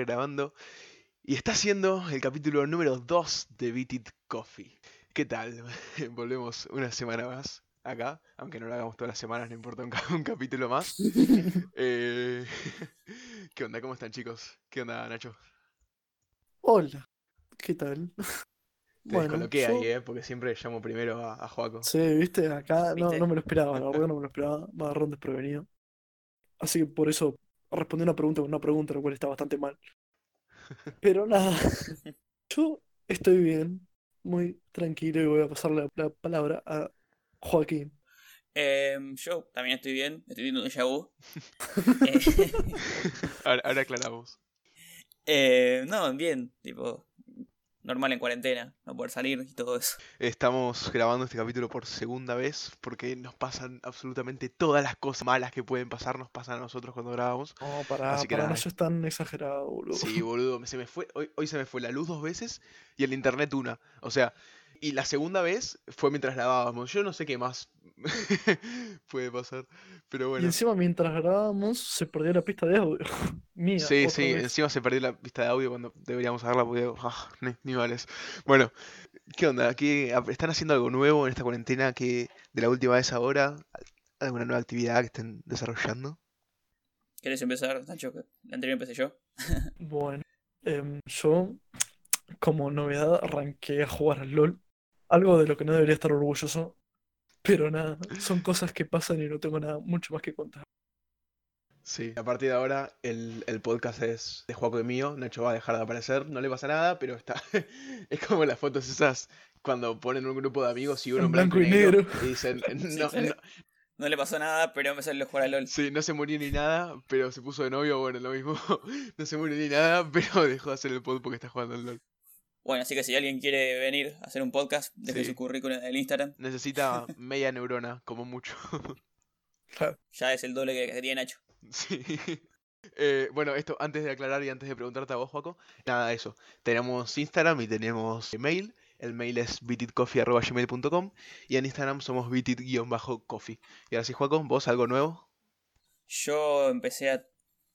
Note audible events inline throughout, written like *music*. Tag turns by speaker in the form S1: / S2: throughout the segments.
S1: Estar grabando. Y está siendo el capítulo número 2 de Beat It Coffee. ¿Qué tal? *laughs* Volvemos una semana más acá, aunque no lo hagamos todas las semanas, no importa un, ca- un capítulo más. *laughs* Eh, *laughs* ¿Qué onda? ¿Cómo están chicos? ¿Qué onda Nacho?
S2: Hola, ¿qué tal?
S1: Te descoloqué
S2: yo-
S1: ahí, ¿eh? Porque siempre llamo primero a, a Joaco.
S2: Sí, viste, acá no,
S3: ¿Viste?
S2: no me lo esperaba, la verdad no me lo esperaba, me agarró un desprevenido. Así que por eso respondí una pregunta con una pregunta, lo cual está bastante mal. *laughs* Pero nada, *laughs* yo estoy bien, muy tranquilo y voy a pasar la, la palabra a Joaquín.
S3: Em, yo también estoy bien, estoy viendo un déjà vu. *laughs* Eh,
S1: Ahora, ahora aclaramos.
S3: eh, no, bien, tipo, normal en cuarentena, no poder salir y todo eso.
S1: Estamos grabando este capítulo por segunda vez porque nos pasan absolutamente todas las cosas malas que pueden pasar, nos pasan a nosotros cuando grabamos.
S2: No, para,
S1: Así que
S2: para no
S1: nada.
S2: ser tan exagerado, boludo.
S1: Sí, boludo, se me fue, hoy, hoy se me fue la luz dos veces y el internet una. O sea, y la segunda vez fue mientras lavábamos. Yo no sé qué más *laughs* puede pasar, pero
S2: Y
S1: bueno.
S2: encima mientras grabábamos se perdió la pista de audio. *laughs* Mía,
S1: Sí, sí,
S2: vez.
S1: encima se perdió la pista de audio cuando deberíamos hacerla porque, ah, ni, ni vales. Bueno, ¿qué onda? ¿Qué, ¿Están haciendo algo nuevo en esta cuarentena que de la última vez ahora? ¿Alguna nueva actividad que estén desarrollando?
S3: ¿Querés empezar, Nacho? Anterior empecé yo. *laughs*
S2: Bueno, em, yo como novedad arranqué a jugar al LOL. Algo de lo que no debería estar orgulloso. Pero nada, son cosas que pasan y no tengo nada mucho más que contar.
S1: Sí, a partir de ahora el, el podcast es de Juaco y mío. Nacho va a dejar de aparecer, no le pasa nada, pero está. *laughs* es como las fotos esas cuando ponen un grupo de amigos y uno
S2: En
S1: blanco,
S2: blanco
S1: y negro, y dicen, *laughs* no, no-
S3: No le pasó nada, pero me salió a jugar al LOL.
S1: sí, no se murió ni nada, pero se puso de novio, bueno, lo mismo. *laughs* no se murió ni nada, pero dejó de hacer el pod porque está jugando al LOL.
S3: Bueno, así que si alguien quiere venir a hacer un podcast, deje
S1: Sí.
S3: su currículum en el Instagram.
S1: Necesita *laughs* media neurona, como mucho.
S2: Claro.
S3: Ya es el doble que, que tiene Nacho.
S1: Sí. *laughs* Eh, bueno, esto antes de aclarar y antes de preguntarte a vos, Joaco, nada, eso. Tenemos Instagram y tenemos mail. El mail es bititcoffee.gmail.com y en Instagram somos bitit-coffee. Y ahora sí, Joaco, ¿vos algo nuevo?
S3: Yo empecé a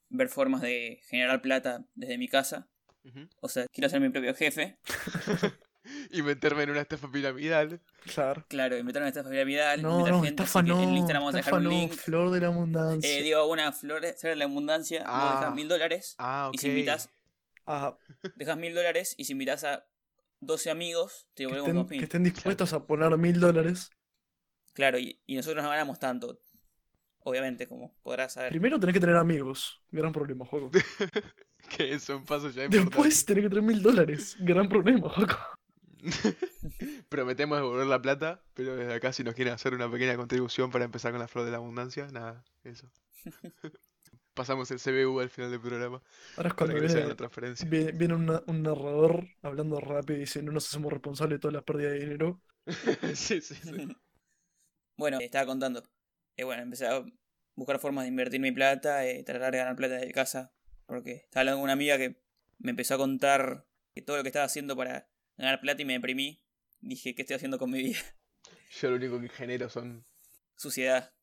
S3: ver formas de generar plata desde mi casa. O sea, quiero ser mi propio jefe. *laughs*
S1: Y meterme en una estafa piramidal.
S2: Claro.
S3: Claro, invitar una estafa piramidal.
S2: No,
S3: invitar
S2: no,
S3: gente,
S2: estafa
S3: que
S2: no.
S3: en el Instagram vamos a
S2: estafa
S3: dejar un
S2: no,
S3: link.
S2: flor de la abundancia.
S3: Eh, digo, una flor, ser de la abundancia, vos
S1: Ah.
S3: dejas mil dólares.
S1: Ah, ok.
S3: Y si invitas,
S2: Ah,
S3: dejas mil dólares y si invitas a 12 amigos, te
S2: que,
S3: devolvemos dos
S2: que
S3: mil.
S2: estén dispuestos a poner mil dólares.
S3: Claro, y, y nosotros no ganamos tanto. Obviamente, como podrás saber.
S2: Primero tenés que tener amigos. Gran problema, juego. *laughs* *laughs*
S1: Que es un paso ya importante.
S2: Después tenés que tener mil dólares. Gran problema, juego. *laughs*
S1: Prometemos devolver la plata, pero desde acá si nos quieren hacer una pequeña contribución para empezar con la flor de la abundancia, nada, eso. *laughs* Pasamos el CBU al final del programa
S2: Ahora es cuando viene,
S1: la transferencia.
S2: viene, viene una- un narrador hablando rápido y dice no nos hacemos responsables de todas las pérdidas de dinero.
S1: sí, sí, sí.
S3: Bueno, estaba contando. Eh, bueno, empecé a buscar formas de invertir mi plata, eh, tratar de ganar plata desde casa. Porque estaba hablando con una amiga que me empezó a contar que todo lo que estaba haciendo para ganar plata y me deprimí. Dije, ¿qué estoy haciendo con mi vida? *laughs*
S1: Yo lo único que genero son...
S3: Suciedad.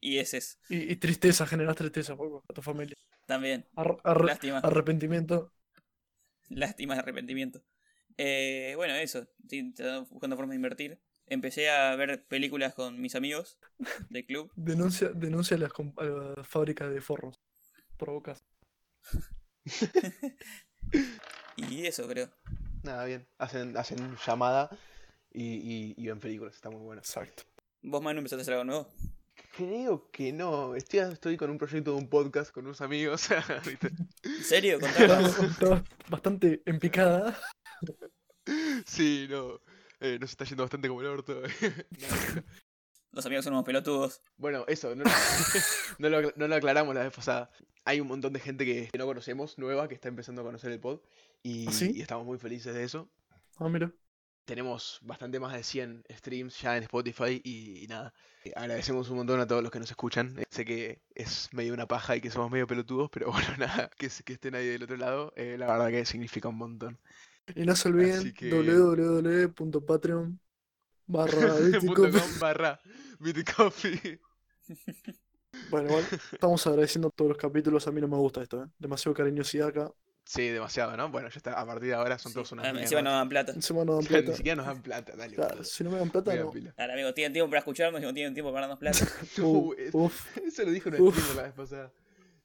S3: Y ese es
S2: Y, y tristeza, generas tristeza, juego, a tu familia.
S3: también.
S2: Ar- ar-
S3: Lástima.
S2: arrepentimiento. *laughs*
S3: Lástima de arrepentimiento. Eh, bueno, eso. Buscando formas de invertir. Empecé a ver películas con mis amigos *laughs* del club.
S2: Denuncia, denuncia a las, a las fábricas de forros. Provocas. *laughs*
S3: Y eso, creo.
S1: Nada, bien. Hacen, hacen llamada y, y, y ven películas, está muy bueno.
S2: Exacto.
S3: ¿Vos, Manu, empezaste a hacer algo nuevo?
S1: Creo que no. Estoy, estoy con un proyecto de un podcast con unos amigos. *laughs* ¿viste?
S3: ¿En serio?
S2: Estaba bastante en picada.
S1: sí, no. Eh, nos está yendo bastante como el orto. *laughs*
S3: Los amigos son unos pelotudos.
S1: Bueno, eso, no, no lo, no lo aclaramos la vez pasada. Hay un montón de gente que no conocemos, nueva, que está empezando a conocer el pod. Y,
S2: ¿Ah, sí?
S1: y estamos muy felices de eso.
S2: Ah, mira.
S1: Tenemos bastante más de 100 streams ya en Spotify y, y nada. Eh, Agradecemos un montón a todos los que nos escuchan. Eh, sé que es medio una paja y que somos medio pelotudos, pero *laughs* bueno, nada, que, estén ahí del otro lado, eh, la verdad que significa un montón.
S2: Y no se olviden
S1: que-
S2: www.patreon barra *laughs*
S1: barra *laughs*
S2: Bueno, igual *laughs* estamos agradeciendo todos los capítulos. A mí no me gusta esto, ¿eh? Demasiado cariñosidad acá.
S1: Sí, demasiado, ¿no? Bueno, ya está. A partir de ahora son
S3: Sí.
S1: todos unas
S3: Ah,
S1: mierdas.
S3: Encima no dan plata.
S2: Encima no *laughs* dan plata.
S1: Ni siquiera nos dan plata, dale.
S2: Claro, si no me dan plata, no.
S1: pila.
S3: Dale, amigo, tienen tiempo para escucharnos y no tienen tiempo para darnos plata. *laughs*
S2: Uh, uf,
S1: Eso lo dijo una
S2: Uf.
S1: streamer la vez pasada.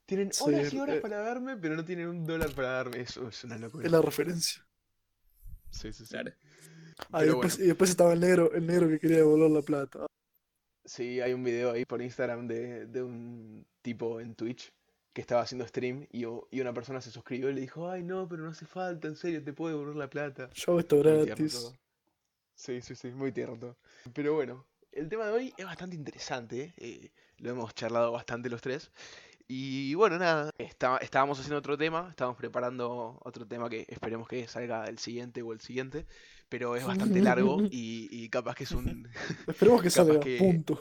S1: Tienen
S2: Sí,
S1: horas y horas
S2: eh.
S1: para darme, pero no tienen un dólar para darme. Eso es una locura.
S2: es la referencia.
S1: Sí, sí, sí.
S3: Claro.
S2: Ah, y después,
S1: bueno.
S2: y después estaba el negro, el negro que quería devolver la plata.
S1: Sí, hay un video ahí por Instagram de, de un tipo en Twitch que estaba haciendo stream y, y una persona se suscribió y le dijo, ay no, pero no hace falta, en serio, te puedo devolver la plata.
S2: Yo esto gratis.
S1: Sí, sí, sí, muy tierno todo. Pero bueno, el tema de hoy es bastante interesante, ¿eh? Eh, lo hemos charlado bastante los tres. Y bueno, nada, está- estábamos haciendo otro tema, estábamos preparando otro tema que esperemos que salga el siguiente o el siguiente, pero es bastante largo *laughs* y, y capaz que es un... *laughs*
S2: Esperemos que *laughs* salga,
S1: que-
S2: punto.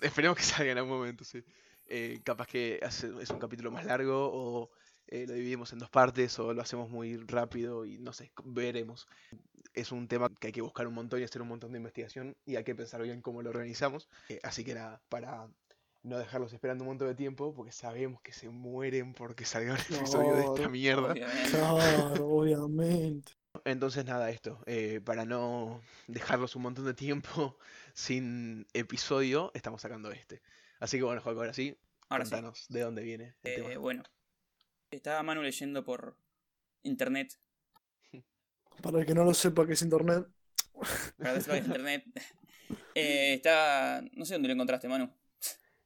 S1: Esperemos que salga en algún momento, sí. Eh, capaz que hace- es un capítulo más largo o eh, lo dividimos en dos partes o lo hacemos muy rápido y no sé, veremos. Es un tema que hay que buscar un montón y hacer un montón de investigación y hay que pensar bien cómo lo organizamos. Eh, así que nada, para no dejarlos esperando un montón de tiempo, porque sabemos que se mueren porque salga un episodio de esta mierda.
S2: Claro, obviamente.
S1: Entonces nada, esto, eh, para no dejarlos un montón de tiempo *laughs* sin episodio, estamos sacando este. Así que bueno, Joaco, ahora sí,
S3: Ahora sí.
S1: contanos de dónde viene el
S3: Eh,
S1: tema.
S3: bueno. Estaba Manu leyendo por internet. *laughs*
S2: Para el que no lo sepa que es internet,
S3: Para ver si lo ves en internet. *laughs* Eh, está. No sé dónde lo encontraste, Manu.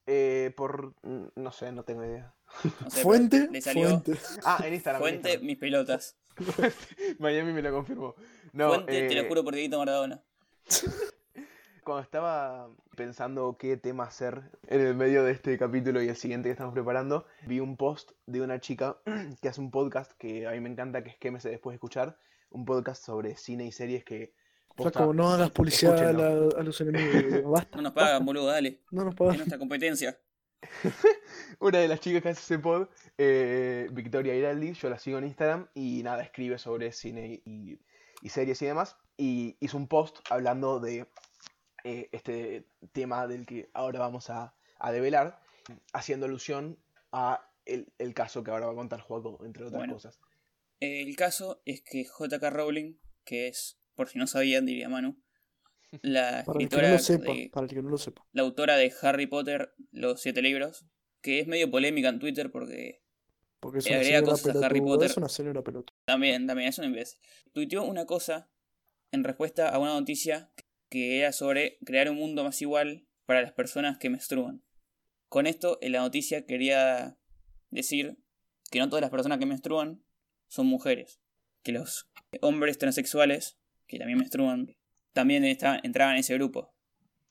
S1: Eh, por... no sé, no tengo idea.
S3: No sé,
S2: fuente,
S3: le salió
S2: fuente.
S1: Ah, en Instagram. en
S3: Fuente,
S1: Instagram.
S3: mis pelotas. *laughs*
S1: Miami me lo confirmó. No,
S3: Fuente, te
S1: eh,
S3: lo juro por Dieguito Maradona. *laughs*
S1: Cuando estaba pensando qué tema hacer en el medio de este capítulo y el siguiente que estamos preparando, vi un post de una chica *clears throat* que hace un podcast que a mí me encanta, que es Quémese después de escuchar, un podcast sobre cine y series que... posta,
S2: Flaco, no hagas publicidad a,
S1: escúchenlo.
S2: la- a los enemigos. Basta.
S3: No nos pagan, boludo, dale.
S2: No nos
S3: Es
S2: pagan.
S3: nuestra competencia. *laughs*
S1: Una de las chicas que hace ese pod, eh, Victoria Iraldi, yo la sigo en Instagram y nada, escribe sobre cine y, y series y demás. Y hizo un post hablando de eh, este tema del que ahora vamos a, a develar, haciendo alusión a el, el caso que ahora va a contar Juaco, entre otras
S3: Bueno.
S1: cosas.
S3: El caso es que J.K. Rowling, que es, por si no sabían, diría Manu, *laughs* la
S2: Para el que no
S3: escritora,
S2: lo sepa,
S3: de-
S2: para el que no lo sepa.
S3: la autora de Harry Potter, los siete libros, que es medio polémica en Twitter porque
S2: Porque es una
S3: agrega cosas a Harry. Potter.
S2: Es una señora pelota.
S3: también, también es un imbécil. Tuiteó una cosa en respuesta a una noticia que era sobre crear un mundo más igual para las personas que menstruan. Con esto, en la noticia quería decir que no todas las personas que menstruan son mujeres. Que los hombres transexuales, que también menstruan, también está- entraban en ese grupo.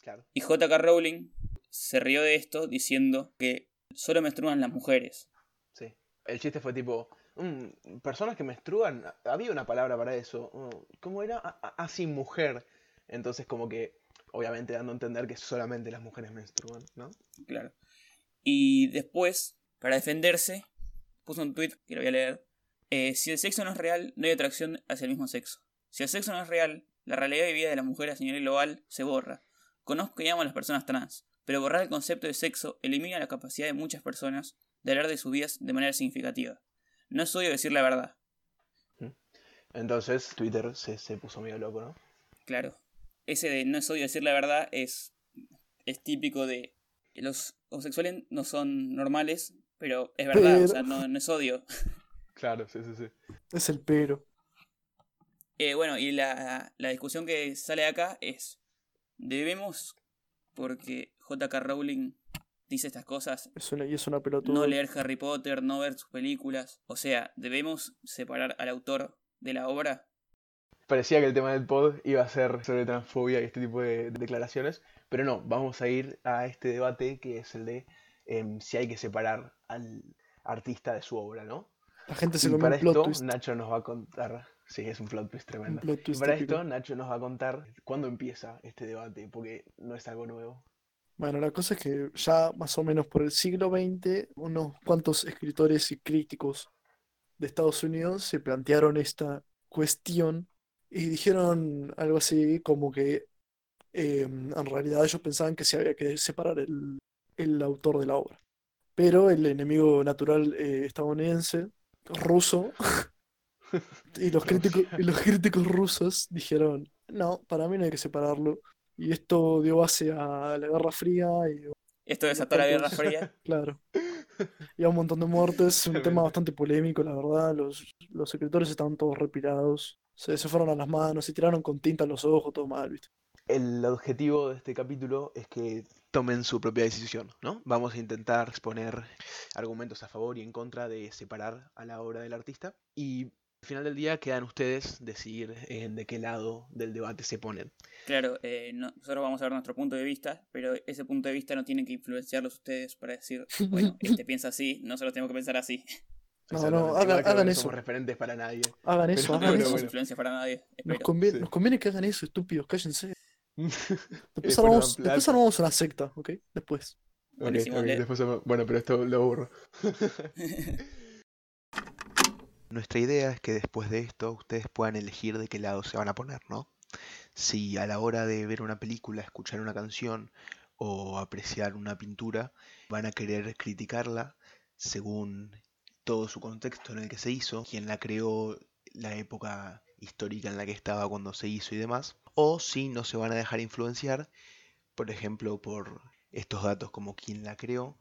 S1: Claro.
S3: Y J.K. Rowling se rió de esto diciendo que solo menstruan las mujeres.
S1: Sí. El chiste fue tipo, "Mm, personas que menstruan, había una palabra para eso. mm, ¿Cómo era? Ah, ah, Así mujer. Entonces como que, obviamente dando a entender que solamente las mujeres menstruan, ¿no?
S3: Claro. Y después, para defenderse, puso un tweet que lo voy a leer. Eh, si el sexo no es real, no hay atracción hacia el mismo sexo. Si el sexo no es real, la realidad de vida de las mujeres a nivel global se borra. Conozco y amo a las personas trans, pero borrar el concepto de sexo elimina la capacidad de muchas personas de hablar de sus vidas de manera significativa. No es odio decir la verdad,
S1: Entonces Twitter se, se puso medio loco, ¿no?
S3: claro. Ese de no es odio decir la verdad es, es típico de los homosexuales no son normales, pero es verdad,
S2: Pero-
S3: o sea, no, no es odio. *laughs*
S1: Claro, sí, sí, sí.
S2: Es el pero.
S3: Eh, bueno, y la, la discusión que sale acá es, ¿debemos, porque JK Rowling dice estas cosas,
S2: Es una, y es una pelotuda.
S3: no leer Harry Potter, no ver sus películas? O sea, ¿debemos separar al autor de la obra?
S1: Parecía que el tema del pod iba a ser sobre transfobia y este tipo de declaraciones, pero no, vamos a ir a este debate que es el de em, si hay que separar al artista de su obra, ¿no?
S2: La gente se
S1: Y
S2: come
S1: para
S2: un plot
S1: esto
S2: twist.
S1: Nacho nos va a contar, sí, es un plot twist tremendo.
S2: plot
S1: Y
S2: twist
S1: para
S2: típico.
S1: esto Nacho nos va a contar cuándo empieza este debate, porque no es algo nuevo.
S2: Bueno, la cosa es que ya más o menos por el siglo XX, unos cuantos escritores y críticos de Estados Unidos se plantearon esta cuestión y dijeron algo así como que eh, en realidad ellos pensaban que se había que separar el, el autor de la obra. Pero el enemigo natural eh, estadounidense, ruso, *laughs* y los, críticos, y los críticos rusos dijeron, no, para mí no hay que separarlo. Y esto dio base a la Guerra Fría y
S3: Esto desató la Guerra Fría. *laughs*
S2: Claro. Y a un montón de muertes, un tema bastante polémico, la verdad. Los, los escritores estaban todos repirados. Se, se fueron a las manos, se tiraron con tinta en los ojos, todo mal, ¿viste?
S1: El objetivo de este capítulo es que tomen su propia decisión, ¿no? Vamos a intentar exponer argumentos a favor y en contra de separar a la obra del artista y al final del día quedan ustedes decidir eh, de qué lado del debate se ponen.
S3: Claro, eh, no- nosotros vamos a ver nuestro punto de vista, pero ese punto de vista no tiene que influenciarlos ustedes para decir, *laughs* bueno, este piensa así, nosotros tenemos que pensar así. *laughs*
S2: No, no, hagan- hagan
S1: no
S2: eso.
S1: somos referentes para nadie. *laughs*
S2: Hagan eso,
S1: Pero
S2: hagan
S3: no
S2: eso.
S3: somos
S1: bueno.
S3: influencia para nadie.
S2: Nos conviene,
S1: Sí.
S2: nos conviene que hagan eso, estúpidos, cállense. Después, armamos, después armamos una secta, ¿ok? Después.
S1: Ok,
S3: Buenísimo,
S1: ok,
S3: Leo.
S1: después Bueno, pero esto lo borro. Nuestra idea es que después de esto ustedes puedan elegir de qué lado se van a poner, ¿no? Si a la hora de ver una película, escuchar una canción o apreciar una pintura, van a querer criticarla según todo su contexto en el que se hizo, quién la creó, la época histórica en la que estaba cuando se hizo y demás, o si no se van a dejar influenciar, por ejemplo, por estos datos como quién la creó,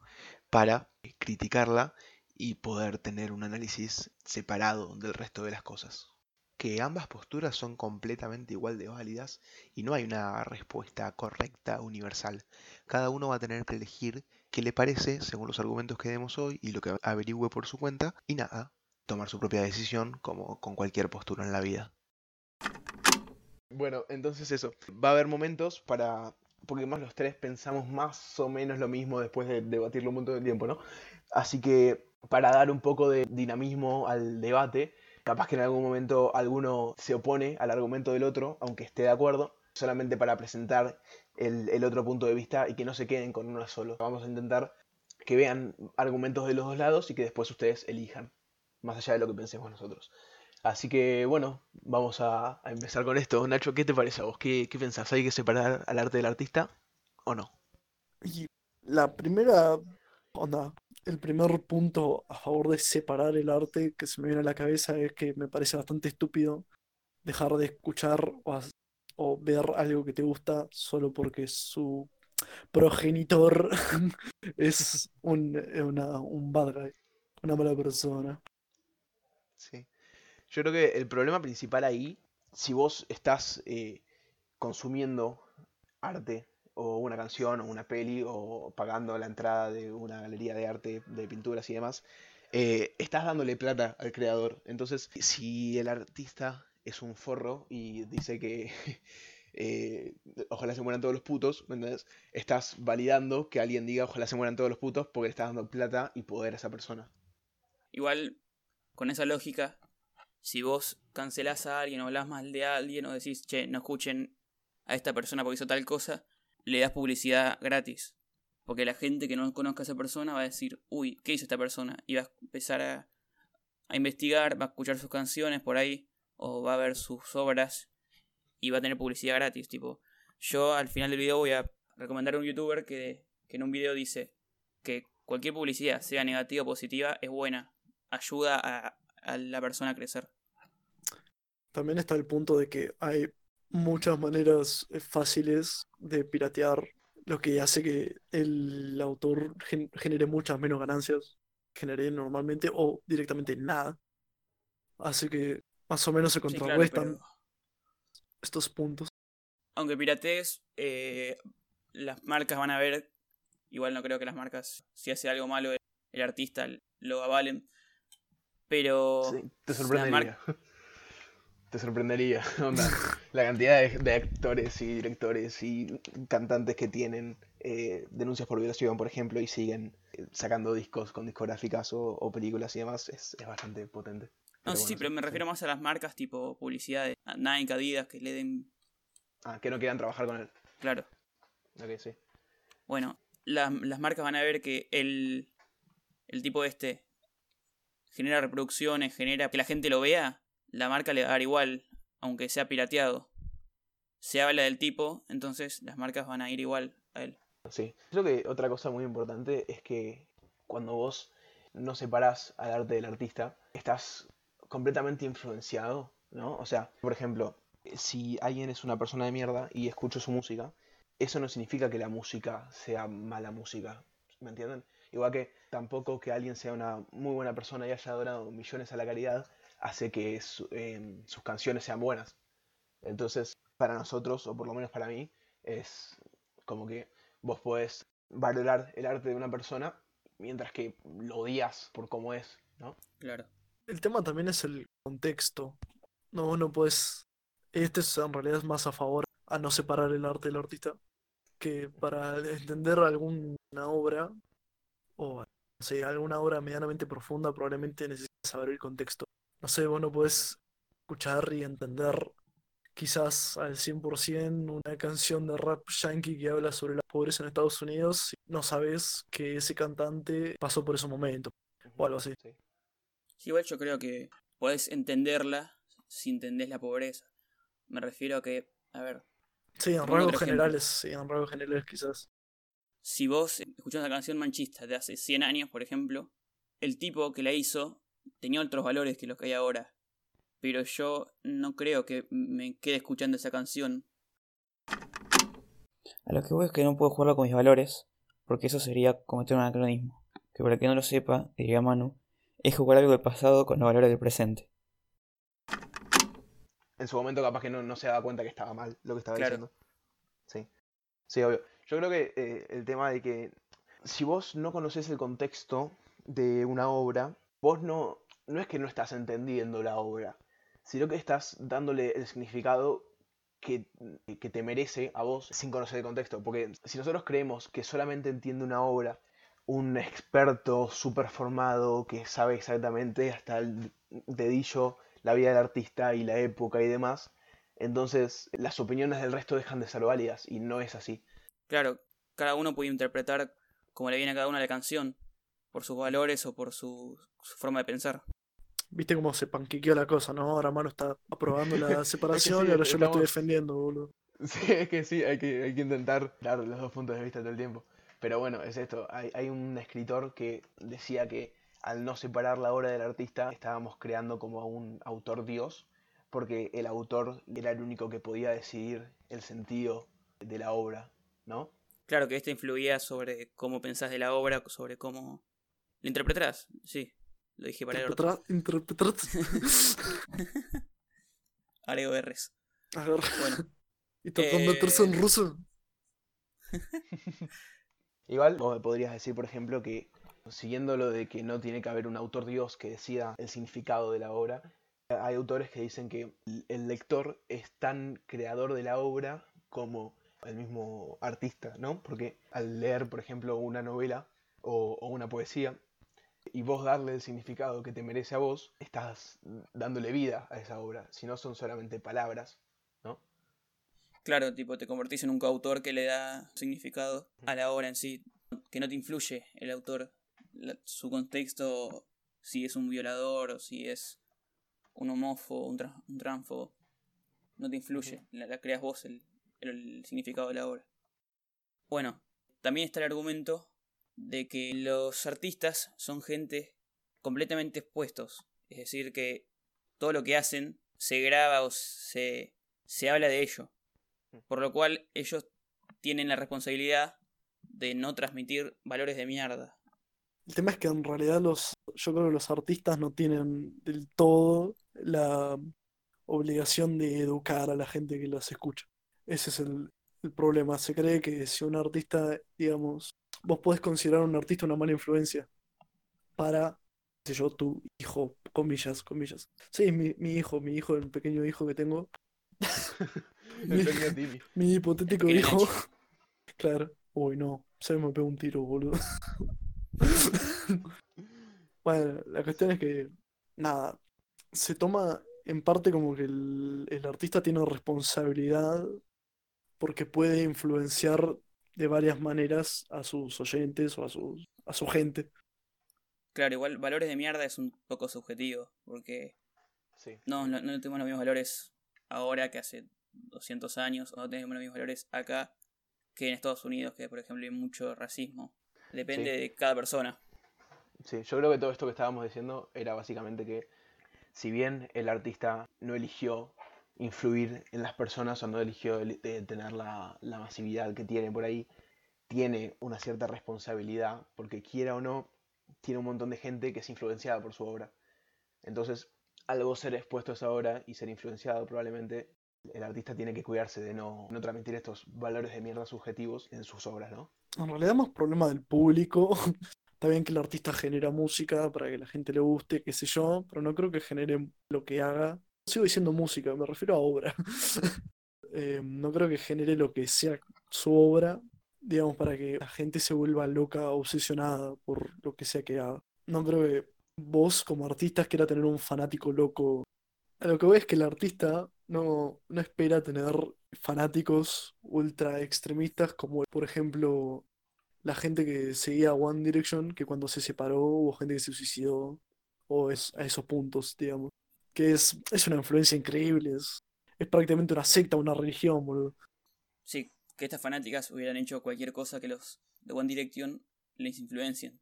S1: para criticarla y poder tener un análisis separado del resto de las cosas. Que ambas posturas son completamente igual de válidas y no hay una respuesta correcta universal. Cada uno va a tener que elegir qué le parece según los argumentos que demos hoy y lo que averigüe por su cuenta y nada, tomar su propia decisión como con cualquier postura en la vida. Bueno, entonces eso, va a haber momentos para... Porque más los tres pensamos más o menos lo mismo después de debatirlo un montón de tiempo, ¿no? Así que para dar un poco de dinamismo al debate, capaz que en algún momento alguno se opone al argumento del otro, aunque esté de acuerdo, solamente para presentar el, otro punto de vista y que no se queden con uno solo. Vamos a intentar que vean argumentos de los dos lados y que después ustedes elijan, más allá de lo que pensemos nosotros. Así que bueno, vamos a, empezar con esto. Nacho, ¿qué te parece a vos? ¿Qué, qué pensás? ¿Hay que separar al arte del artista o no?
S2: La primera onda, el primer punto a favor de separar el arte que se me viene a la cabeza es que me parece bastante estúpido dejar de escuchar o, ver algo que te gusta solo porque su progenitor *laughs* es un, una, un bad guy, una mala persona.
S1: Sí. Yo creo que el problema principal ahí, si vos estás eh, consumiendo arte o una canción o una peli o pagando la entrada de una galería de arte, de pinturas y demás, eh, estás dándole plata al creador. Entonces, si el artista es un forro y dice que *laughs* eh, ojalá se mueran todos los putos. Estás validando que alguien diga ojalá se mueran todos los putos porque le estás dando plata y poder a esa persona.
S3: Igual, con esa lógica, si vos cancelás a alguien o hablas mal de alguien o decís, che, no escuchen a esta persona porque hizo tal cosa, le das publicidad gratis. Porque la gente que no conozca a esa persona va a decir, uy, ¿qué hizo esta persona? Y va a empezar a, a investigar, va a escuchar sus canciones por ahí, o va a ver sus obras, y va a tener publicidad gratis. Tipo, yo al final del video voy a recomendar a un youtuber que, que en un video dice que cualquier publicidad, sea negativa o positiva, es buena. Ayuda a, a la persona a crecer.
S2: También está el punto de que hay muchas maneras eh, fáciles de piratear, lo que hace que el autor gen- genere muchas menos ganancias que genere normalmente o directamente nada. Así que más o menos se
S3: Sí, claro,
S2: contrarrestan
S3: pero
S2: estos puntos.
S3: aunque piratees, eh, las marcas van a ver. Igual no creo que las marcas, si hace algo malo, el, el artista lo avalen. Pero
S1: Sí, te sorprendería. *laughs* Te sorprendería. *laughs* onda, *laughs* la cantidad de, de actores y directores y cantantes que tienen eh, denuncias por violación, por ejemplo, y siguen eh, sacando discos con discográficas o, o películas y demás, es, es bastante potente.
S3: No,
S1: Pero
S3: sí, sí, pero me
S1: sí.
S3: refiero más a las marcas tipo publicidad de Nike, Adidas, que le den.
S1: Ah, que no quieran trabajar con él.
S3: Claro.
S1: Ok, sí.
S3: Bueno, las, las marcas van a ver que el, el tipo este genera reproducciones, genera que la gente lo vea, la marca le va a dar igual, aunque sea pirateado. Se habla del tipo, entonces las marcas van a ir igual a él.
S1: Sí. Creo que otra cosa muy importante es que cuando vos no separás al arte del artista, estás completamente influenciado, ¿no? O sea, por ejemplo, si alguien es una persona de mierda y escucho su música, eso no significa que la música sea mala música, ¿me entienden? Igual que tampoco que alguien sea una muy buena persona y haya donado millones a la caridad, hace que em, sus canciones sean buenas. Entonces, para nosotros, o por lo menos para mí, es como que vos podés valorar el arte de una persona mientras que lo odias por cómo es, ¿no?
S3: Claro.
S2: El tema también es el contexto. No, no puedes. Este es, en realidad es más a favor a no separar el arte del artista. Que para entender alguna obra, o no alguna obra medianamente profunda, probablemente necesitas saber el contexto. No sé, vos no puedes escuchar y entender quizás al 100% una canción de rap yankee que habla sobre la pobreza en Estados Unidos si no sabes que ese cantante pasó por ese momento o algo así.
S3: igual yo creo que podés entenderla si entendés la pobreza. Me refiero a que, a ver.
S2: Sí, en rasgos generales, sí, en rasgos generales quizás.
S3: Si vos escuchás una canción manchista de hace 100 años, por ejemplo, el tipo que la hizo tenía otros valores que los que hay ahora pero yo no creo que me quede escuchando esa canción. A lo que voy es que no puedo jugarlo con mis valores, porque eso sería cometer un anacronismo. Que para que no lo sepa, diría Manu, es jugar algo del pasado con los valores del presente.
S1: En su momento capaz que no, se daba cuenta que estaba mal lo que estaba diciendo. Sí. Sí, obvio. Yo creo que eh, el tema de que si vos no conoces el contexto de una obra, vos no, no es que no estás entendiendo la obra, sino que estás dándole el significado que, te merece a vos sin conocer el contexto. Porque si nosotros creemos que solamente entiende una obra un experto súper formado que sabe exactamente hasta el dedillo la vida del artista y la época y demás, entonces las opiniones del resto dejan de ser válidas y no es así.
S3: Claro, cada uno puede interpretar como le viene a cada una la canción, por sus valores o por su forma de pensar.
S2: Viste cómo se panquequeó la cosa, ¿no? Ahora Mano está aprobando la *laughs* separación y ahora yo la estoy defendiendo, boludo. *laughs*
S1: Sí, es que sí, hay que, hay que intentar dar los dos puntos de vista todo el tiempo. Pero bueno, es esto. Hay, hay un escritor que decía que al no separar la obra del artista, estábamos creando como un autor dios, porque el autor era el único que podía decidir el sentido de la obra, ¿no?
S3: Claro que esto influía sobre cómo pensás de la obra, sobre cómo la interpretarás, sí. Lo dije para el
S2: Interpretar.
S3: Areo *laughs* R's.
S2: Bueno. *laughs* ¿Y tratando eh... en ruso? *laughs*
S1: Igual, vos me podrías decir, por ejemplo, que siguiendo lo de que no tiene que haber un autor dios que decida el significado de la obra, hay autores que dicen que el lector es tan creador de la obra como el mismo artista, ¿no? Porque al leer, por ejemplo, una novela o, o una poesía, y vos darle el significado que te merece a vos, estás dándole vida a esa obra, si no son solamente palabras, ¿no?
S3: Claro, tipo, te convertís en un coautor que le da significado a la obra en sí, que no te influye el autor, su contexto, si es un violador o si es un homófobo, un, un tránfobo, no te influye, la, creas vos el, el significado de la obra. Bueno, también está el argumento de que los artistas son gente completamente expuestos. Es decir, que todo lo que hacen se graba o se, se habla de ello. Mm. Por lo cual ellos tienen la responsabilidad de no transmitir valores de mierda.
S2: El tema es que en realidad los, yo creo que los artistas no tienen del todo la obligación de educar a la gente que los escucha. Ese es el, el problema. Se cree que si un artista, digamos, vos podés considerar a un artista una mala influencia para, sé yo, tu hijo, comillas, comillas. Sí, mi, mi hijo, mi hijo, el pequeño hijo que tengo. *laughs* mi, mi, hipotético hijo. *laughs* claro. Uy, no, se me pegó un tiro, boludo. *laughs* bueno, la cuestión es que, nada, se toma en parte como que el, el artista tiene responsabilidad porque puede influenciar de varias maneras a sus oyentes o a, sus, a su gente.
S3: Claro, igual valores de mierda es un poco subjetivo, porque no, no, no, tenemos los mismos valores ahora que hace 200 años, o no tenemos los mismos valores acá que en Estados Unidos, que por ejemplo hay mucho racismo. Depende
S1: Sí.
S3: de cada persona.
S1: Sí, yo creo que todo esto que estábamos diciendo era básicamente que si bien el artista no eligió influir en las personas o no eligió el- eh, tener la, la masividad que tiene por ahí, tiene una cierta responsabilidad, porque quiera o no, tiene un montón de gente que es influenciada por su obra. Entonces, al ser expuesto a esa obra y ser influenciado, probablemente el artista tiene que cuidarse de no, no transmitir estos valores de mierda subjetivos en sus obras, ¿no?
S2: En realidad más problema del público. *laughs* Está bien que el artista genera música para que la gente le guste, qué sé yo, pero no creo que genere lo que haga. Sigo diciendo música, me refiero a obra. *laughs* Eh, no creo que genere lo que sea su obra, digamos, para que la gente se vuelva loca, obsesionada por lo que sea que haga. No creo que vos como artista quiera tener un fanático loco. Lo que voy es que el artista no, no espera tener fanáticos ultra extremistas como por ejemplo la gente que seguía One Direction, que cuando se separó hubo gente que se suicidó, o es a esos puntos, digamos. Que es, es una influencia increíble, es, es prácticamente una secta, una religión, boludo.
S3: Sí, que estas fanáticas hubieran hecho cualquier cosa que los de One Direction les influencien.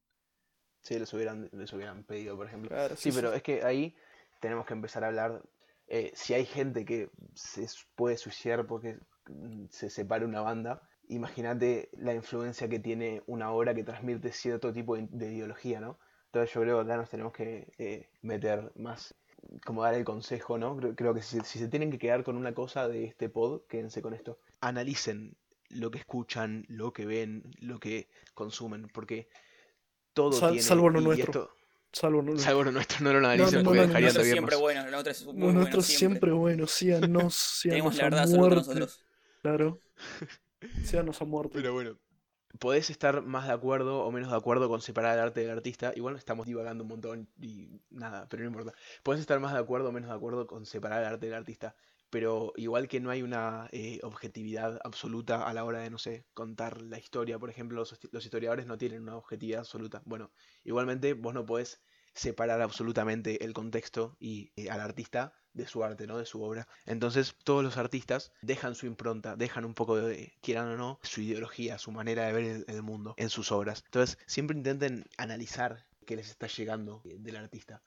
S1: Si les hubieran, les hubieran pedido, por ejemplo.
S2: Claro,
S1: Sí, pero es que ahí tenemos que empezar a hablar. eh, si hay gente que se puede suicidar porque mm, se separa una banda, imagínate la influencia que tiene una obra que transmite cierto tipo de, de ideología, ¿no? Entonces yo creo que acá nos tenemos que eh, meter más, como dar el consejo, ¿no? Creo, creo que si, si se tienen que quedar con una cosa de este pod, quédense con esto. Analicen lo que escuchan, lo que ven, lo que consumen, porque todo
S2: Sal-
S1: tiene...
S2: salvo lo nuestro.
S1: esto-
S2: Salvo no, no.
S1: Salvo lo nuestro, no lo analicen
S2: no,
S1: porque
S2: no,
S1: dejarían
S3: Nosotros
S1: de
S3: siempre bueno, nosotros es muy
S2: Lo
S3: bueno
S2: nuestro
S3: siempre.
S2: bueno, síganos, *laughs* síganos
S3: Tenemos la
S2: a
S3: verdad
S2: muerte.
S3: nosotros.
S2: Claro. Síganos a muerte.
S1: Pero bueno, podés estar más de acuerdo o menos de acuerdo con separar el arte del artista. Igual estamos divagando un montón y nada, pero no importa. Podés estar más de acuerdo o menos de acuerdo con separar el arte del artista. Pero igual que no hay una eh, objetividad absoluta a la hora de, no sé, contar la historia, por ejemplo, los, historiadores no tienen una objetividad absoluta. Bueno, igualmente vos no podés separar absolutamente el contexto y eh, al artista de su arte, ¿no? De su obra. Entonces, todos los artistas dejan su impronta, dejan un poco de, quieran o no, su ideología, su manera de ver el, el mundo en sus obras. Entonces, siempre intenten analizar qué les está llegando del artista.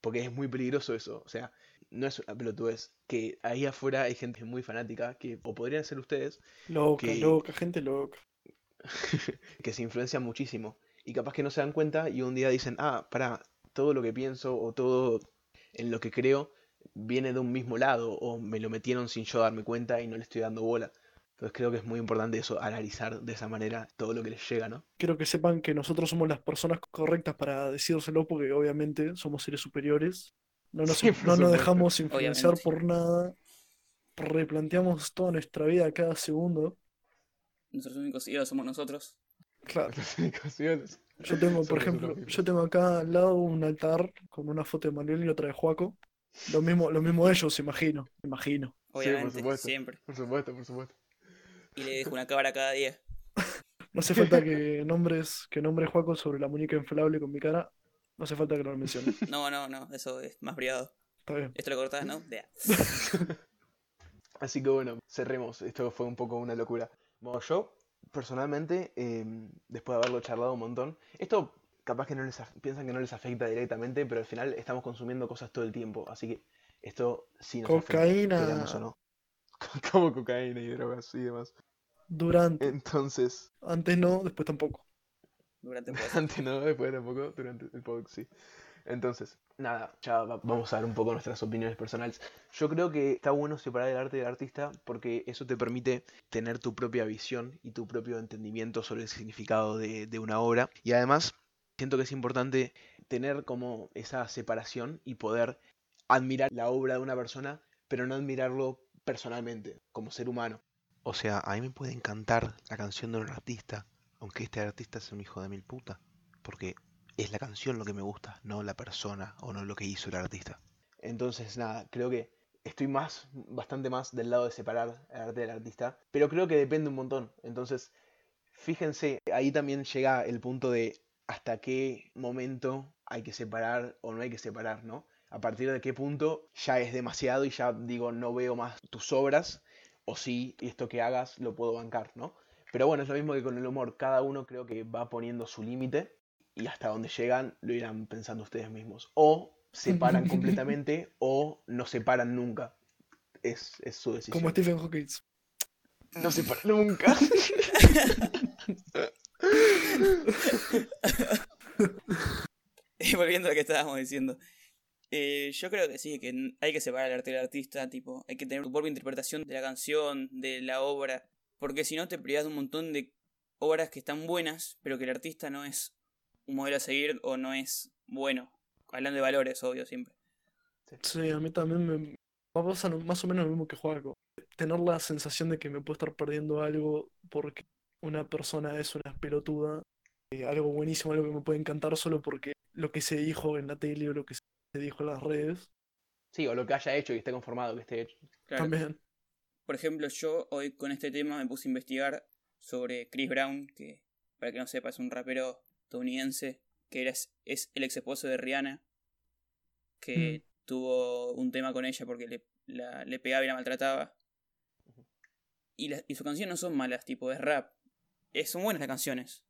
S1: Porque es muy peligroso eso. O sea, no es una pelotudez. Que ahí afuera hay gente muy fanática que, o podrían ser ustedes,
S2: Loca,
S1: que-
S2: loca, gente loca. *laughs*
S1: que se influencian muchísimo. Y capaz que no se dan cuenta y un día dicen, ah, para, todo lo que pienso o todo en lo que creo viene de un mismo lado o me lo metieron sin yo darme cuenta y no le estoy dando bola. Entonces creo que es muy importante eso, analizar de esa manera todo lo que les llega, ¿no?
S2: Quiero que sepan que nosotros somos las personas correctas para decírselo porque obviamente somos seres superiores. No nos, *laughs*
S1: Sí,
S2: no nos dejamos influenciar
S3: Obviamente.
S2: por nada. Replanteamos toda nuestra vida cada segundo.
S3: Nuestros únicos ídolos somos nosotros.
S2: Claro. *laughs* Yo tengo, por ejemplo, yo tengo acá al lado un altar con una foto de Manuel y otra de Juaco. Lo mismo, lo mismo ellos, imagino. Imagino.
S3: Obviamente,
S1: supuesto.
S3: siempre.
S1: Por supuesto, por supuesto.
S3: Y le dejo una cámara cada día. *laughs*
S2: No hace falta que nombres, que nombres Juaco sobre la muñeca inflable con mi cara. No hace falta que lo menciones. *laughs*
S3: No, no, no, eso es más privado.
S2: Está bien.
S3: Esto lo cortás, ¿no? Vea. *laughs*
S1: Así que bueno, cerremos. Esto fue un poco una locura. Bueno, yo personalmente, eh, después de haberlo charlado un montón, esto capaz que no les piensan que no les afecta directamente, pero al final estamos consumiendo cosas todo el tiempo. Así que esto sí nos afecta,
S2: Cocaína.
S1: o no. *laughs* Como cocaína y drogas y demás.
S2: Durante.
S1: Entonces,
S2: Antes no, después tampoco.
S3: Durante *laughs* el podcast.
S1: antes no, después tampoco, durante el podcast sí. Entonces, nada, ya va- vamos a dar un poco nuestras opiniones personales. Yo creo que está bueno separar el arte del artista porque eso te permite tener tu propia visión y tu propio entendimiento sobre el significado de, de una obra. Y además, siento que es importante tener como esa separación y poder admirar la obra de una persona, pero no admirarlo personalmente, como ser humano. O sea, a mí me puede encantar la canción de un artista, aunque este artista sea un hijo de mil puta, porque es la canción lo que me gusta, no la persona o no lo que hizo el artista. Entonces, nada, creo que estoy más, bastante más del lado de separar el arte del artista, pero creo que depende un montón. Entonces, fíjense, ahí también llega el punto de hasta qué momento hay que separar o no hay que separar, ¿no? A partir de qué punto ya es demasiado y ya digo, no veo más tus obras, o sí, esto que hagas lo puedo bancar, ¿no? Pero bueno, es lo mismo que con el humor. Cada uno creo que va poniendo su límite y hasta donde llegan lo irán pensando ustedes mismos. O se paran *laughs* completamente o no se paran nunca. Es, es su decisión.
S2: Como Stephen Hawking.
S1: No se para nunca. *laughs* *laughs*
S3: Y volviendo a lo que estábamos diciendo. eh, yo creo que sí, que hay que separar el arte del artista, tipo, hay que tener tu propia interpretación de la canción, de la obra, porque si no te privas de un montón de obras que están buenas, pero que el artista no es un modelo a seguir o no es bueno. Hablando de valores, obvio, siempre.
S2: Sí, a mí también me pasa más o menos lo mismo que Juaco. Tener la sensación de que me puedo estar perdiendo algo porque una persona es una pelotuda. eh, algo buenísimo, algo que me puede encantar solo porque lo que se dijo en la tele o lo que se dijo en las redes.
S1: Sí, o lo que haya hecho y esté conformado que esté hecho.
S3: Claro.
S2: También.
S3: Por ejemplo, yo hoy con este tema me puse a investigar sobre Chris Brown, que para que no sepa es un rapero estadounidense, que era, es el ex esposo de Rihanna, que tuvo un tema con ella porque le, la- le pegaba y la maltrataba. Y, la- y sus canciones no son malas, tipo, es rap. Es, son buenas las canciones.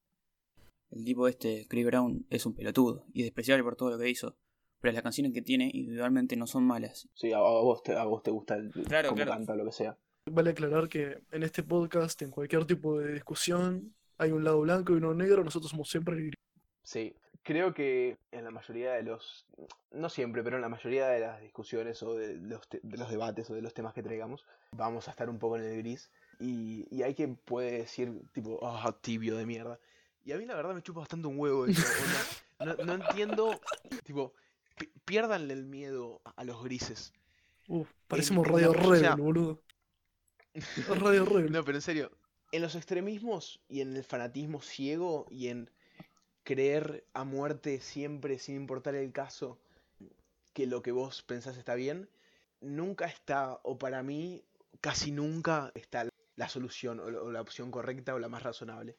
S3: El tipo este, Chris Brown, es un pelotudo y despreciable por todo lo que hizo. Pero las canciones que tiene individualmente no son malas.
S1: Sí, a, a vos, te, a vos te gusta el,
S3: Claro,
S1: cómo
S3: claro.
S1: canta o lo que sea.
S2: Vale aclarar que en este podcast, en cualquier tipo de discusión, hay un lado blanco y uno negro. Nosotros somos siempre el gris.
S1: Sí, creo que en la mayoría de los, no siempre, pero en la mayoría de las discusiones o de los, te- de los debates o de los temas que traigamos, vamos a estar un poco en el gris. Y, y hay quien puede decir, tipo, ah, tibio de mierda. Y a mí la verdad me chupa bastante un huevo eso. *laughs* No, no entiendo, tipo, pi- piérdanle el miedo a los grises.
S2: Uf, parecemos
S1: en
S2: Radio
S1: la- o sea-
S2: Rebel, boludo. *laughs* Radio Rebel.
S1: No, pero en serio, en los extremismos y en el fanatismo ciego y en creer a muerte siempre, sin importar el caso, que lo que vos pensás está bien, nunca está, o para mí, casi nunca está la solución o la, opción correcta o la más razonable.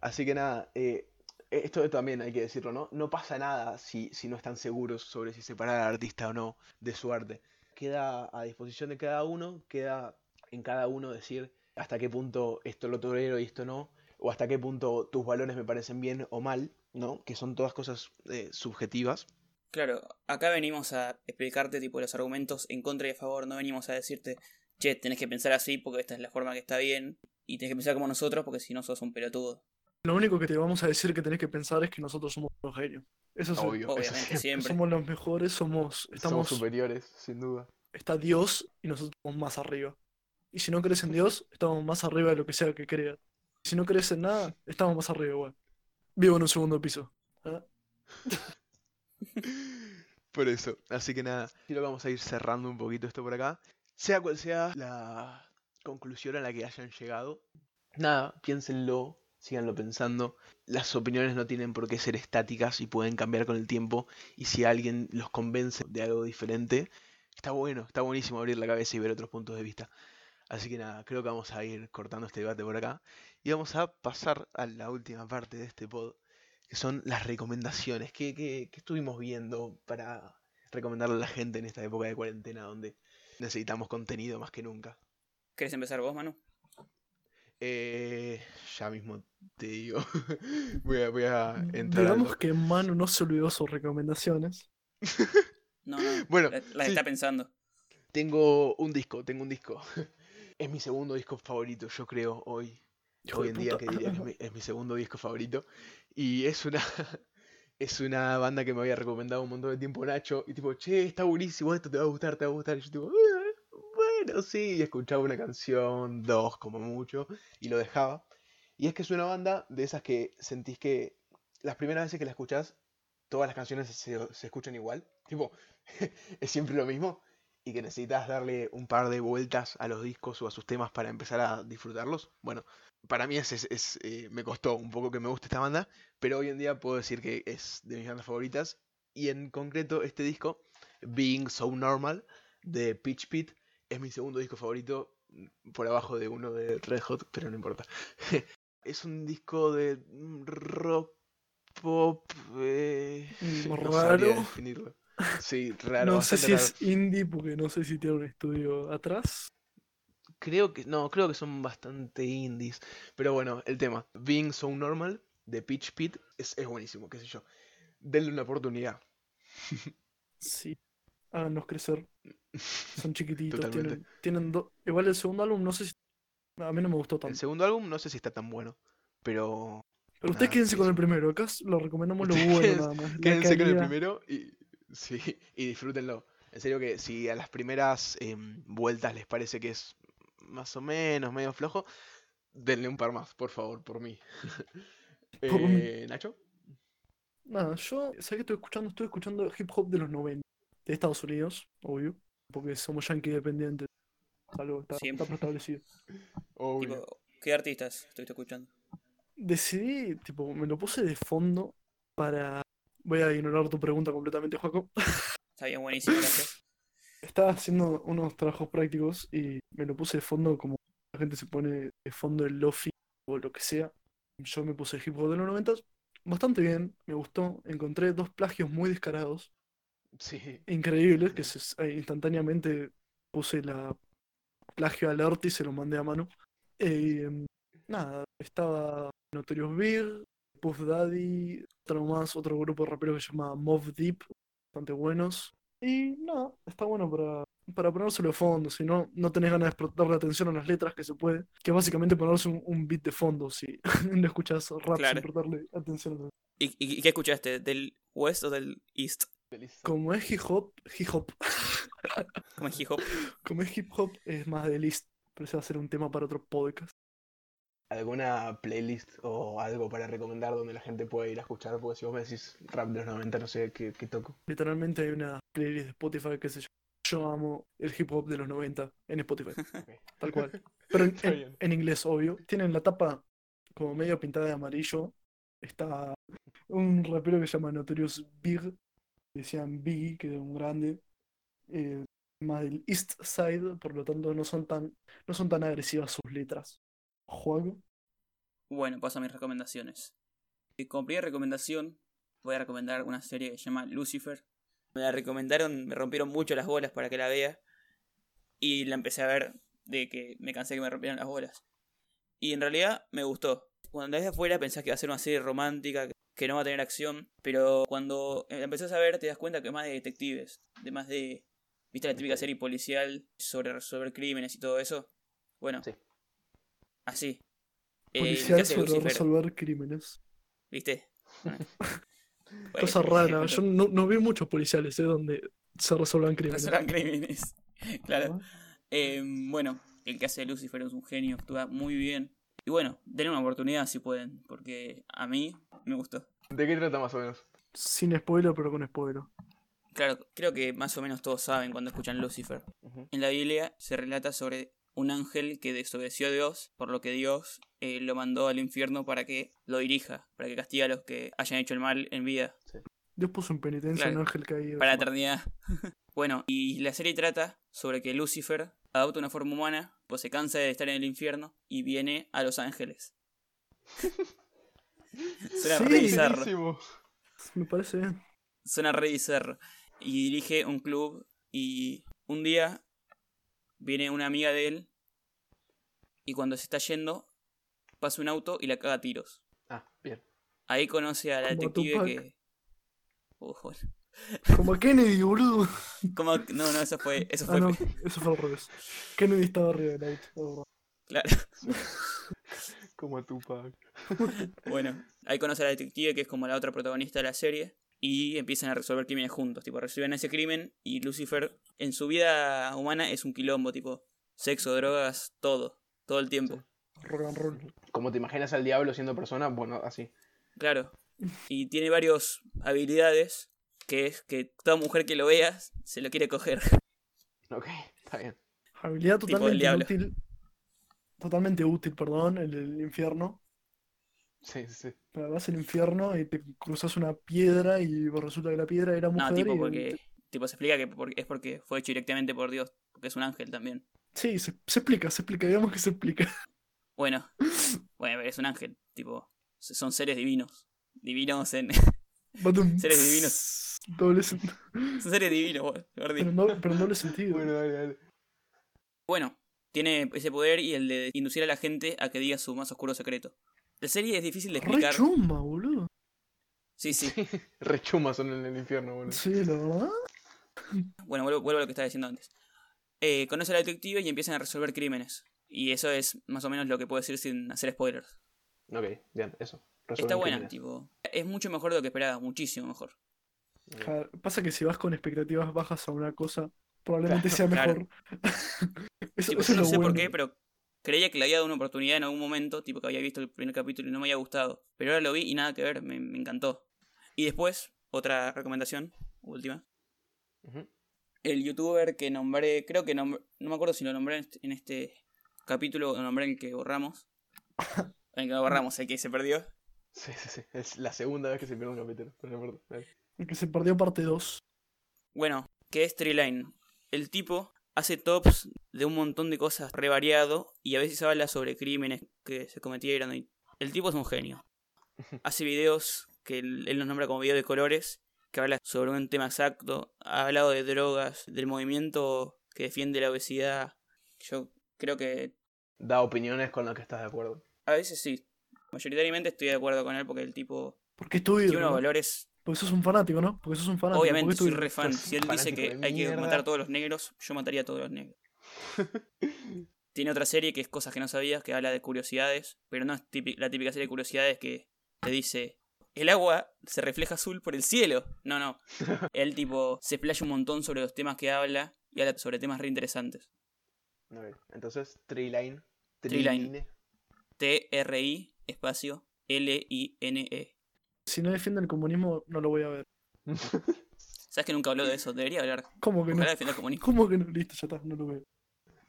S1: Así que nada, eh, esto también hay que decirlo, ¿no? No pasa nada si, si no están seguros sobre si separar al artista o no de su arte. Queda a disposición de cada uno, queda en cada uno decir hasta qué punto esto lo tolero y esto no, o hasta qué punto tus valores me parecen bien o mal, ¿no? Que son todas cosas eh, subjetivas.
S3: Claro, acá venimos a explicarte tipo los argumentos en contra y a favor, no venimos a decirte, che, tenés que pensar así porque esta es la forma que está bien, y tenés que pensar como nosotros porque si no sos un pelotudo.
S2: Lo único que te vamos a decir que tenés que pensar es que nosotros somos los genios. Eso es
S1: Obvio,
S3: Obviamente, *laughs* siempre.
S2: Somos los mejores, somos,
S1: Somos
S2: estamos,
S1: superiores, sin duda.
S2: está Dios y nosotros estamos más arriba. Y si no crees en Dios, estamos más arriba de lo que sea que creas. Si no crees en nada, estamos más arriba igual. Vivo en un segundo piso. ¿Ah? *laughs*
S1: Por eso, así que nada, creo que vamos a ir cerrando un poquito esto por acá. Sea cual sea la conclusión a la que hayan llegado, nada, piénsenlo, síganlo pensando. Las opiniones no tienen por qué ser estáticas y pueden cambiar con el tiempo. Y si alguien los convence de algo diferente, está bueno, está buenísimo abrir la cabeza y ver otros puntos de vista. Así que nada, creo que vamos a ir cortando este debate por acá. Y vamos a pasar a la última parte de este pod, que son las recomendaciones. ¿Qué, estuvimos viendo para recomendarle a la gente en esta época de cuarentena donde necesitamos contenido más que nunca?
S3: ¿Querés empezar vos, Manu?
S1: Eh, ya mismo te digo. *laughs* voy, a, voy a entrar.
S2: Digamos
S1: do-
S2: que Manu no se olvidó sus recomendaciones. *laughs*
S3: No, no, *laughs*
S1: Bueno,
S3: la, la
S1: sí.
S3: está pensando.
S1: Tengo un disco, tengo un disco. es mi segundo disco favorito, yo creo, hoy.
S2: Hijo
S1: hoy en día que diría que es mi, es mi segundo disco favorito. Y es una, es una banda que me había recomendado un montón de tiempo Nacho. Y tipo, che, está buenísimo, esto te va a gustar, te va a gustar. Y yo tipo, "Ah, bueno, sí. Y escuchaba una canción, dos como mucho, y lo dejaba. Y es que es una banda de esas que sentís que las primeras veces que la escuchás, todas las canciones se, se escuchan igual. Tipo, *laughs* es siempre lo mismo. Y que necesitas darle un par de vueltas a los discos o a sus temas para empezar a disfrutarlos. Bueno, para mí es, es- es, eh, me costó un poco que me guste esta banda, pero hoy en día puedo decir que es de mis bandas favoritas. Y en concreto este disco, Being So Normal, de Pitch Pit, es mi segundo disco favorito, mm, por abajo de uno de Red Hot, pero no importa. *laughs* es un disco de mm, rock pop... eh, no definirlo. Sí, raro.
S2: No sé si
S1: raro.
S2: es indie porque no sé si tiene un estudio atrás.
S1: creo que. No, creo que son bastante indies. Pero bueno, el tema. Being So Normal de Pitch Pit es, es buenísimo, qué sé yo. Denle una oportunidad. *laughs*
S2: Sí. Háganos crecer. *laughs* Son chiquititos.
S1: Totalmente.
S2: Tienen, tienen do- Igual el segundo álbum, no sé si. A mí no me gustó
S1: El
S2: tanto.
S1: segundo álbum no sé si está tan bueno. Pero
S2: Pero ustedes quédense con el primero. Acá lo recomendamos lo *laughs* bueno
S1: quédense-
S2: nada más.
S1: Quédense con el primero y, *laughs* sí, y disfrútenlo. En serio que si a las primeras em, vueltas les parece que es más o menos medio flojo, denle un par más, por favor, por mí. *laughs* Eh, Nacho,
S2: Nada, yo, ¿sabes qué estoy escuchando? Estoy escuchando hip hop de los 90, de Estados Unidos, obvio, porque somos yankee dependientes, algo está, está preestablecido.
S1: obvio.
S3: Tipo, ¿qué artistas estuviste escuchando?
S2: Decidí, tipo, me lo puse de fondo para... Voy a ignorar tu pregunta completamente, Joaco.
S3: Está bien, buenísimo, gracias.
S2: Estaba haciendo unos trabajos prácticos y me lo puse de fondo como la gente se pone de fondo el lofi o lo que sea. Yo me puse hip hop de los 90, bastante bien, me gustó. Encontré dos plagios muy descarados.
S1: Sí,
S2: increíble que se, eh, instantáneamente puse la plagio alert y se lo mandé a mano. Eh, nada, estaba Notorious Big, Puff Daddy, otro más, otro grupo de raperos que se llama Mob Deep, bastante buenos. Y nada, está bueno para, para ponérselo de fondo, si no, no tenés ganas de prestarle atención a las letras que se puede, que es básicamente ponerse un, un beat de fondo si *laughs* no escuchas rap
S3: Claro.
S2: sin prestarle atención.
S3: ¿Y, y, qué escuchaste? ¿Del West o del East?
S2: Como es hip hop, hip hop.
S3: Como en hip hop. *laughs*
S2: Como es hip hop, es más de list, pero ese va a ser un tema para otro podcast.
S1: ¿Alguna playlist o algo para recomendar donde la gente pueda ir a escuchar? Porque si vos me decís rap de los 90, no sé qué, qué toco.
S2: Literalmente hay una playlist de Spotify que se llama Yo amo el hip hop de los 90 en Spotify, *laughs* tal cual. *laughs* Pero en, inglés, obvio. Tienen la tapa como medio pintada de amarillo. Está un rapero que se llama Notorious Big, decían Biggie, que es un grande. eh, más del East Side, por lo tanto no son tan, no son tan agresivas sus letras. Juego.
S3: Bueno, paso a mis recomendaciones. Como primera recomendación, voy a recomendar una serie que se llama Lucifer. Me la recomendaron, me rompieron mucho las bolas para que la vea. Y la empecé a ver de que me cansé que me rompieran las bolas. Y en realidad me gustó. Cuando la ves de afuera pensás que va a ser una serie romántica, que no va a tener acción. Pero cuando la empezás a ver te das cuenta que es más de detectives. De más de... ¿Viste la típica serie policial sobre resolver crímenes y todo eso? Bueno,
S1: Sí.
S3: así. Eh,
S2: Policial
S3: ¿qué hace
S2: sobre resolver crímenes.
S3: ¿Viste? *laughs* Bueno.
S2: Cosa rara. Yo no, no vi muchos policiales, ¿eh? Donde se resuelvan crímenes.
S3: resuelvan crímenes. *laughs* claro. Eh, bueno, el que hace de Lucifer es un genio, actúa muy bien. Y bueno, denle una oportunidad si pueden, porque a mí me gustó.
S1: ¿De qué trata más o menos?
S2: Sin spoiler, pero con spoiler.
S3: Claro, creo que más o menos todos saben cuando escuchan Lucifer. En la Biblia se relata sobre un ángel que desobedeció a Dios, por lo que Dios eh, lo mandó al infierno para que lo dirija, para que castigue a los que hayan hecho el mal en vida.
S2: Dios puso en penitencia a un ángel caído.
S3: para la eternidad. *laughs* bueno, y la serie trata sobre que Lucifer adopta una forma humana, pues se cansa de estar en el infierno y viene a Los Ángeles. *laughs* Suena
S2: Sí,
S3: re bizarro.
S2: Me parece bien.
S3: Suena re bizarro. Y dirige un club y un día viene una amiga de él y cuando se está yendo pasa un auto y la caga a tiros.
S1: Ah, bien.
S3: Ahí conoce a la
S2: Como
S3: detective
S2: Tupac.
S3: que... Ojo.
S2: Como a Kennedy, boludo.
S3: ¿Cómo? No, no, eso fue... Eso
S2: Ah,
S3: fue...
S2: no, eso fue al revés. Kennedy estaba arriba del auto.
S3: Claro.
S1: Como a Tupac.
S3: Bueno, ahí conoce a la detective que es como la otra protagonista de la serie y empiezan a resolver crímenes juntos, tipo resuelven ese crimen y Lucifer en su vida humana es un quilombo, tipo sexo, drogas, todo, todo el tiempo.
S2: Rock and roll.
S1: Como te imaginas al diablo siendo persona, bueno, así.
S3: Claro. Y tiene varias habilidades que es que toda mujer que lo vea se lo quiere coger. *laughs*
S1: Ok, está bien.
S2: Habilidad totalmente útil. Totalmente útil, perdón, el infierno.
S1: Sí, sí.
S2: Pero vas al infierno y te cruzas una piedra y resulta que la piedra era mujer
S3: No, tipo
S2: y-
S3: porque tipo se explica que es porque fue hecho directamente por Dios, porque es un ángel también.
S2: Sí, se, se explica, se explica, digamos que se explica.
S3: Bueno, *laughs* bueno, es un ángel, tipo son seres divinos, divinos en *laughs*
S2: Badum. *laughs*
S3: Seres divinos.
S2: Doble
S3: son seres divinos, dicho.
S2: pero, no, pero en doble sentido.
S1: Bueno, dale, dale.
S3: Bueno, tiene ese poder y el de inducir a la gente a que diga su más oscuro secreto. La serie es difícil de explicar.
S2: chumba, boludo.
S3: Sí, sí. *laughs*
S1: Rechumas son en el infierno, boludo.
S2: Sí, la verdad.
S3: Bueno, vuelvo, vuelvo a lo que estaba diciendo antes. Eh, conoce a la detective y empiezan a resolver crímenes. Y eso es más o menos lo que puedo decir sin hacer spoilers.
S1: Ok, bien, eso.
S3: Está buena,
S1: crímenes.
S3: tipo. Es mucho mejor de lo que esperaba, muchísimo mejor.
S2: Claro, Pasa que si vas con expectativas bajas a una cosa, probablemente sea
S3: Claro.
S2: mejor. *laughs* eso,
S3: Tipo,
S2: eso
S3: yo no sé por qué, pero creía que le había dado una oportunidad en algún momento, tipo que había visto el primer capítulo y no me había gustado. Pero ahora lo vi y nada que ver, me, me encantó. Y después, otra recomendación, última. El youtuber que nombré, creo que nombré, no me acuerdo si lo nombré en este, en este capítulo o lo nombré en el que borramos. En *laughs* el que no borramos, el que se perdió.
S1: Sí, sí, sí. Es la segunda vez que se pierde un capítulo. pero no.
S2: El que se perdió parte 2.
S3: Bueno, que es Treeline. El tipo hace tops de un montón de cosas re variado y a veces habla sobre crímenes que se cometieron. y- El tipo es un genio. *laughs* Hace videos que él, los nombra como videos de colores, que habla sobre un tema exacto. Ha hablado de drogas, del movimiento que defiende la obesidad. Yo creo que
S1: Da opiniones con las que estás de acuerdo.
S3: a veces sí. Mayoritariamente estoy de acuerdo con él porque el tipo
S2: Porque es
S3: tiene unos
S2: ¿no?
S3: valores
S2: Porque sos un fanático, ¿no? Porque sos un fanático.
S3: Obviamente soy re fan. Si él dice que hay que matar a todos los negros, yo mataría a todos los negros. *laughs* Tiene otra serie que es Cosas que no sabías, que habla de curiosidades, pero no es la típica serie de curiosidades que te dice, el agua se refleja azul por el cielo. No, no. *laughs* Él tipo se playa un montón sobre los temas que habla y habla sobre temas re interesantes.
S1: Ok, Entonces, Treeline.
S3: Treeline. T-R-I espacio L-I-N-E.
S2: Si no defiende el comunismo, no lo voy a ver. *laughs*
S3: ¿Sabes que nunca habló de eso? Debería hablar.
S2: ¿Cómo que no?
S3: Ojalá defienda el comunismo.
S2: ¿Cómo que no? Listo, ya está, no lo veo.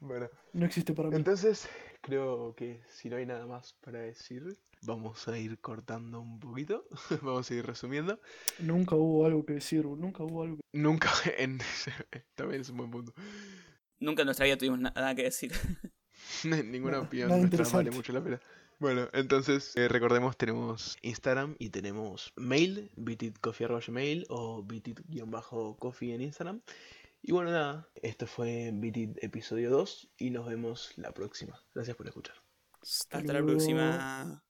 S1: bueno,
S2: No existe para mí.
S1: entonces creo que si no hay nada más para decir, vamos a ir cortando un poquito. *laughs* vamos a ir resumiendo.
S2: Nunca hubo algo que decir, nunca hubo algo que...
S1: Nunca *laughs* en. También es un buen punto.
S3: Nunca en nuestra vida tuvimos na- nada que decir.
S1: Ninguna opinión nuestra vale mucho la pena. Bueno, entonces eh, recordemos, tenemos Instagram y tenemos mail, bititcoffee.gmail o bitit-coffee en Instagram. Y bueno, nada, esto fue Bitit episodio 2 y nos vemos la próxima. Gracias por escuchar.
S3: Hasta la próxima.